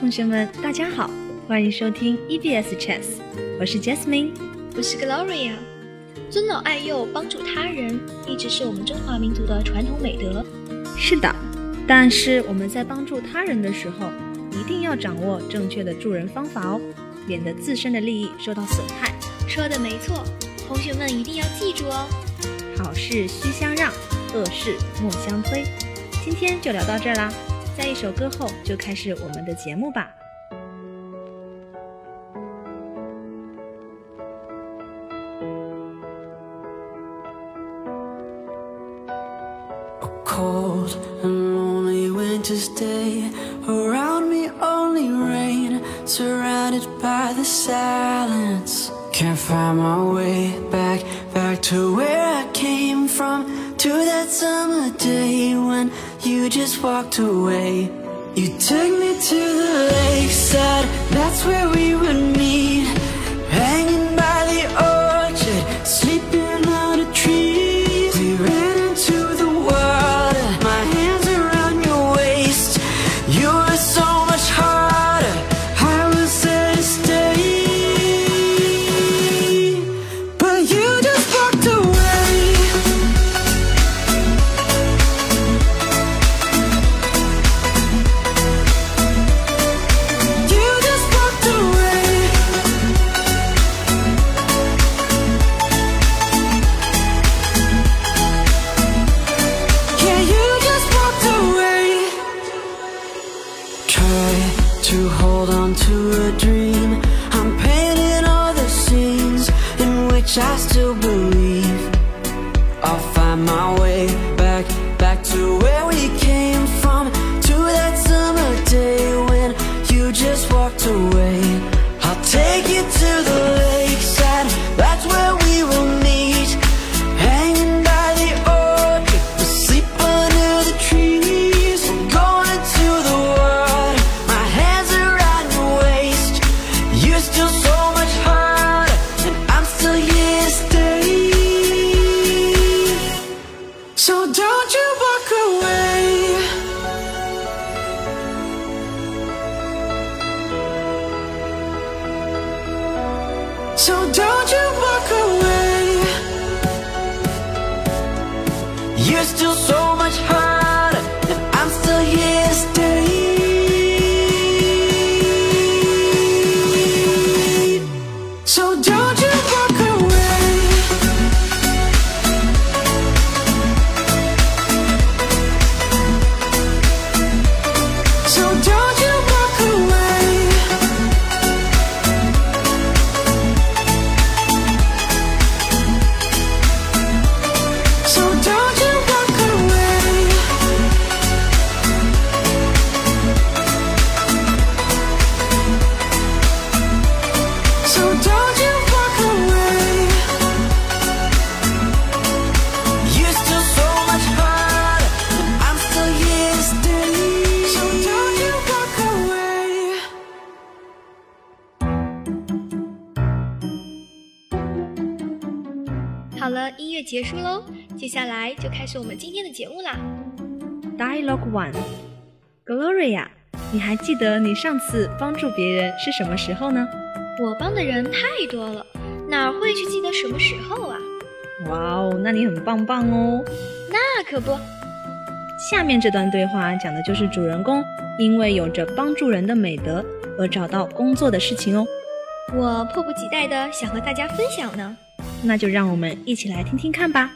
同学们，大家好，欢迎收听 EBS Chess，我是 Jasmine，我是 Gloria。尊老爱幼、帮助他人，一直是我们中华民族的传统美德。是的，但是我们在帮助他人的时候，一定要掌握正确的助人方法哦，免得自身的利益受到损害。说的没错，同学们一定要记住哦。好事须相让，恶事莫相推。今天就聊到这儿啦。在一首歌后，就开始我们的节目吧。Where I came from To that summer day when you just walked away. You took me to the lakeside That's where we would meet Hanging So don't you 好了，音乐结束喽，接下来就开始我们今天的节目啦。Dialogue One，Gloria，你还记得你上次帮助别人是什么时候呢？我帮的人太多了，哪会去记得什么时候啊？哇哦，那你很棒棒哦。那可不，下面这段对话讲的就是主人公因为有着帮助人的美德而找到工作的事情哦。我迫不及待的想和大家分享呢。那就让我们一起来听听看吧。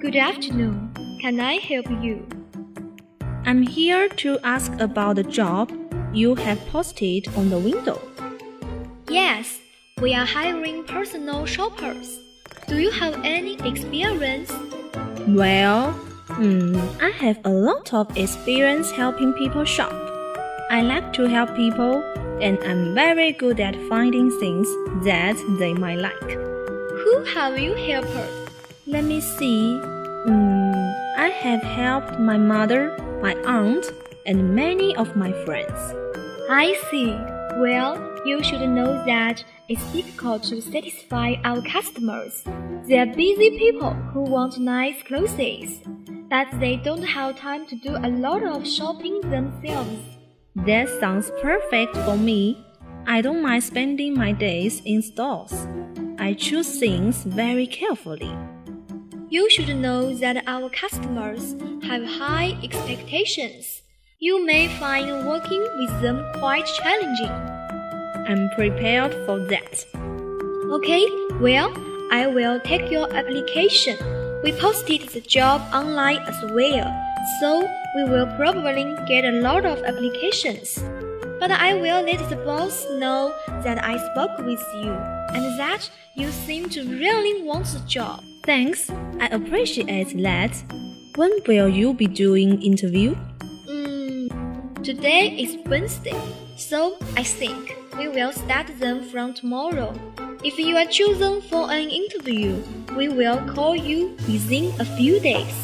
Good afternoon, can I help you? I'm here to ask about the job you have posted on the window. Yes, we are hiring personal shoppers. Do you have any experience? Well, mm, I have a lot of experience helping people shop. I like to help people, and I'm very good at finding things that they might like. Who have you helped? Let me see. Mm, I have helped my mother, my aunt, and many of my friends. I see. Well, you should know that it's difficult to satisfy our customers. They are busy people who want nice clothes, but they don't have time to do a lot of shopping themselves. That sounds perfect for me. I don't mind spending my days in stores. I choose things very carefully. You should know that our customers have high expectations. You may find working with them quite challenging. I'm prepared for that. Okay, well, I will take your application. We posted the job online as well, so we will probably get a lot of applications. But I will let the boss know that I spoke with you and that you seem to really want the job. Thanks, I appreciate that. When will you be doing interview? Mm, today is Wednesday, so I think we will start them from tomorrow. If you are chosen for an interview, we will call you within a few days.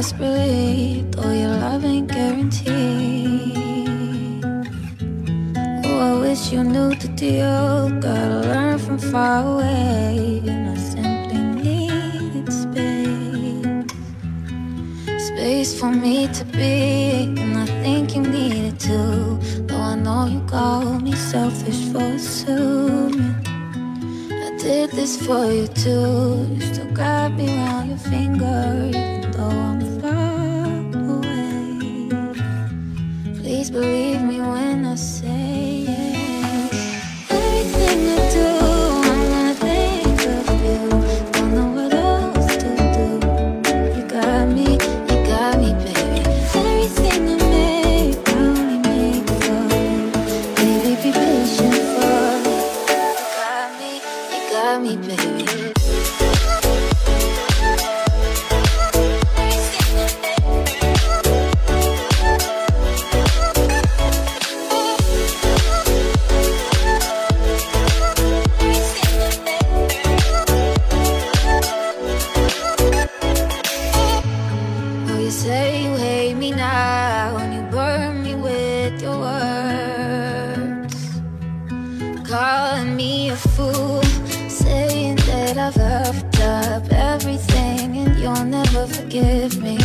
Desperately, though your love ain't guaranteed. Oh, I wish you knew the deal. Gotta learn from far away, and I simply need space. Space for me to be, and I think you need it too. Though I know you call me selfish for assuming. I did this for you too. You still grab me around your finger, even though I'm believe me Calling me a fool, saying that I've effed up everything and you'll never forgive me.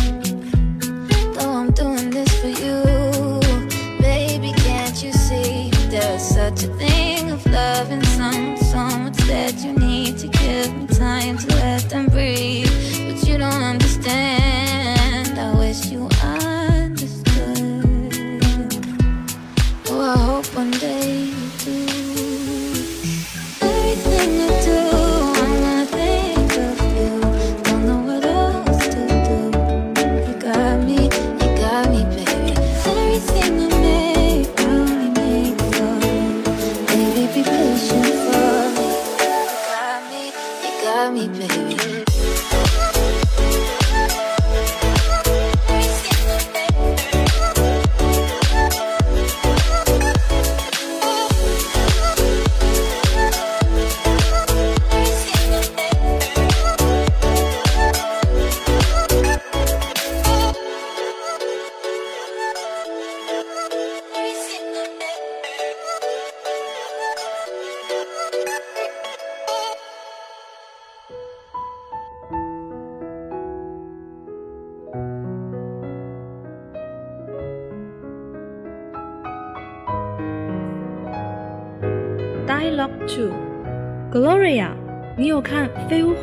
Though I'm doing this for you, baby, can't you see there's such a thing of loving someone so much you need to give me time to let them breathe,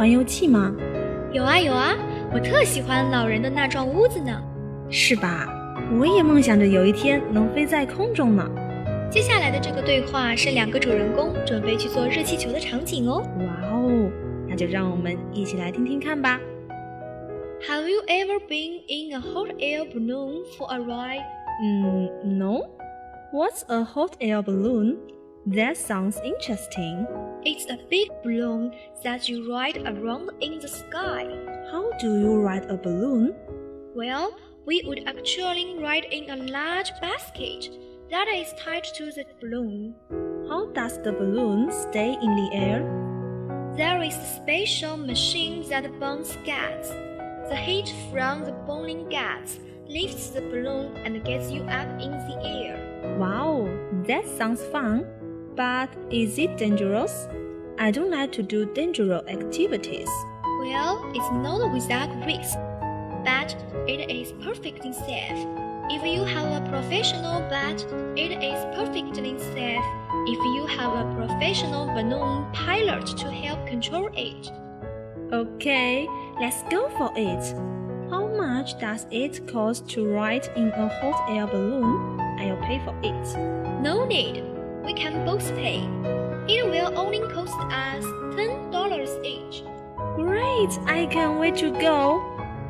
环游记》吗？有啊有啊，我特喜欢老人的那幢屋子呢。是吧？我也梦想着有一天能飞在空中呢。接下来的这个对话是两个主人公准备去做热气球的场景哦。哇哦，那就让我们一起来听听看吧。Have you ever been in a hot air balloon for a ride? 嗯，No. What's a hot air balloon? That sounds interesting. It's a big balloon that you ride around in the sky. How do you ride a balloon? Well, we would actually ride in a large basket that is tied to the balloon. How does the balloon stay in the air? There is a special machine that burns gas. The heat from the burning gas lifts the balloon and gets you up in the air. Wow, that sounds fun. But is it dangerous? I don't like to do dangerous activities. Well, it's not without risk, but it is perfectly safe. If you have a professional bat, it is perfectly safe. If you have a professional balloon pilot to help control it. Okay, let's go for it. How much does it cost to ride in a hot air balloon? I'll pay for it. No need. We can both pay. It will only cost us $10 each. Great! I can't wait to go.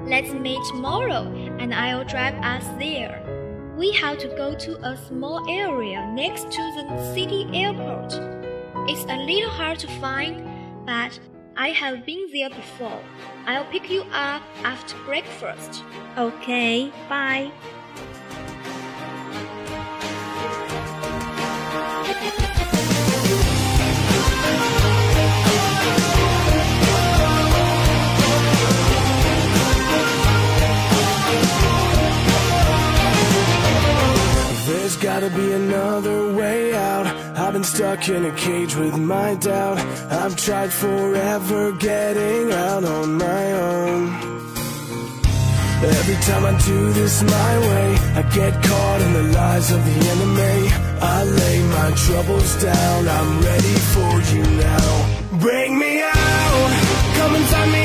Let's meet tomorrow and I'll drive us there. We have to go to a small area next to the city airport. It's a little hard to find, but I have been there before. I'll pick you up after breakfast. Okay, bye. Gotta be another way out. I've been stuck in a cage with my doubt. I've tried forever getting out on my own. Every time I do this my way, I get caught in the lies of the enemy. I lay my troubles down, I'm ready for you now. Bring me out, come and find me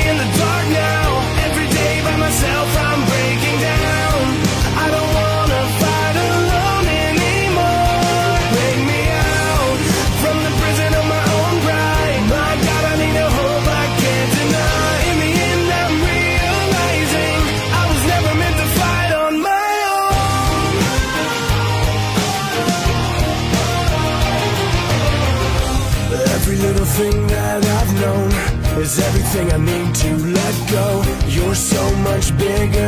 everything I need to let go. You're so much bigger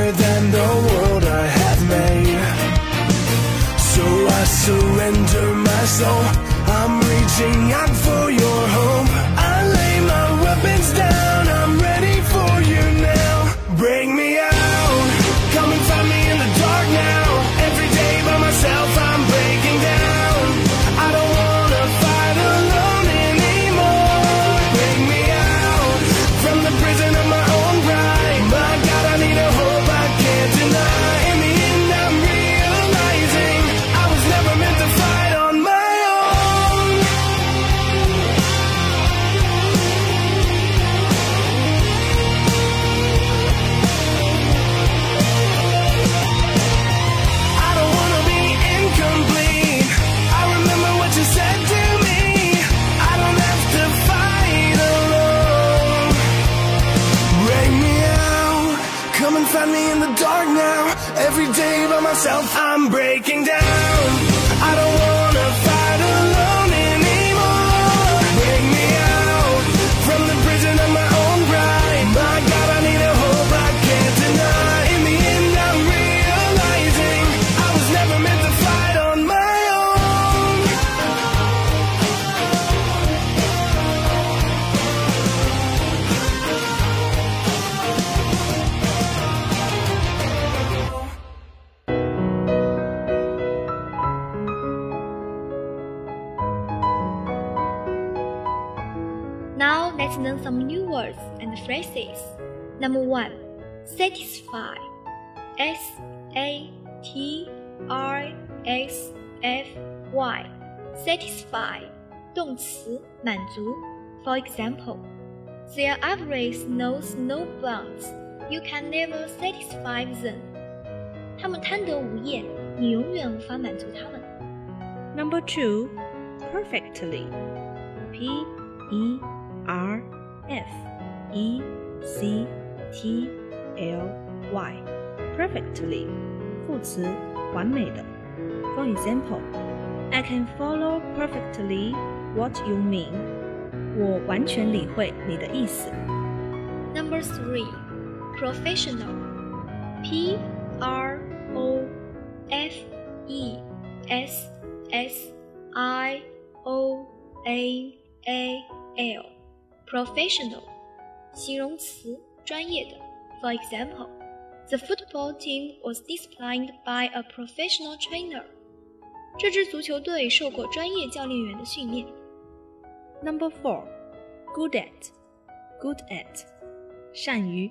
day by Number one, satisfy. S A T R S F Y. Satisfy. 动词，满足。For example, their avarice knows no bounds. You can never satisfy them. 他们贪得无厌，你永远无法满足他们。 Number two, perfectly. P E R F E C T L Y. Perfectly. 副词，完美的。For example, I can follow perfectly what you mean. 我完全理会你的意思。 Number three, professional. P R O F E S S I O A A L. Professional. 形容词， 专业的。For example, the football team was disciplined by a professional trainer. 这支足球队受过专业教练员的训练。 Number four, good at, good at，善于。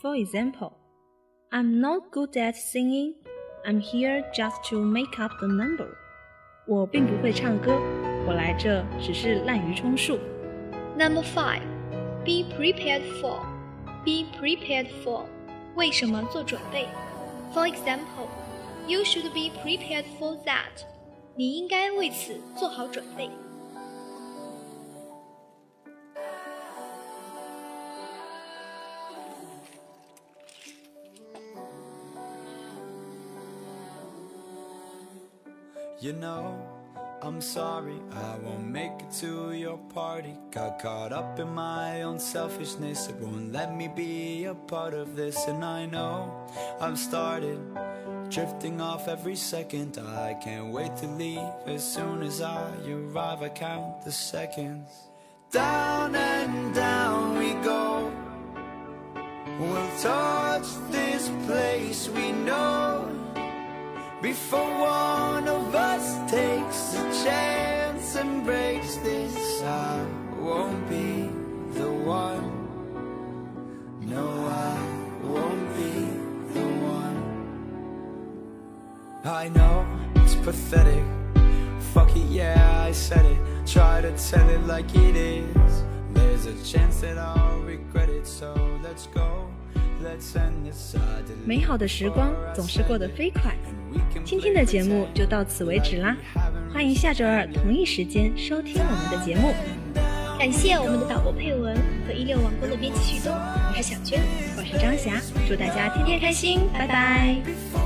For example, I'm not good at singing. I'm here just to make up the number. 我并不会唱歌，我来这只是滥竽充数。Number five, be prepared for. Be prepared for. 为什么做准备？For example, you should be prepared for that. 你应该为此做好准备。You know, I'm sorry, I won't make it to your party. Got caught up in my own selfishness, it won't let me be a part of this. And I know I've started drifting off every second. I can't wait to leave as soon as I arrive. I count the seconds. Down and down we go. We'll touch this place we know before one of us takes I know it's pathetic. Fuck it, yeah, I said it. Try to tell it like it is. There's a chance that I'll regret it, so let's go. 美好的时光总是过得飞快，今天的节目就到此为止啦！欢迎下周二同一时间收听我们的节目。感谢我们的导播佩文和一六网工的编辑旭东，我是小娟，我是张霞，祝大家天天开心，拜拜。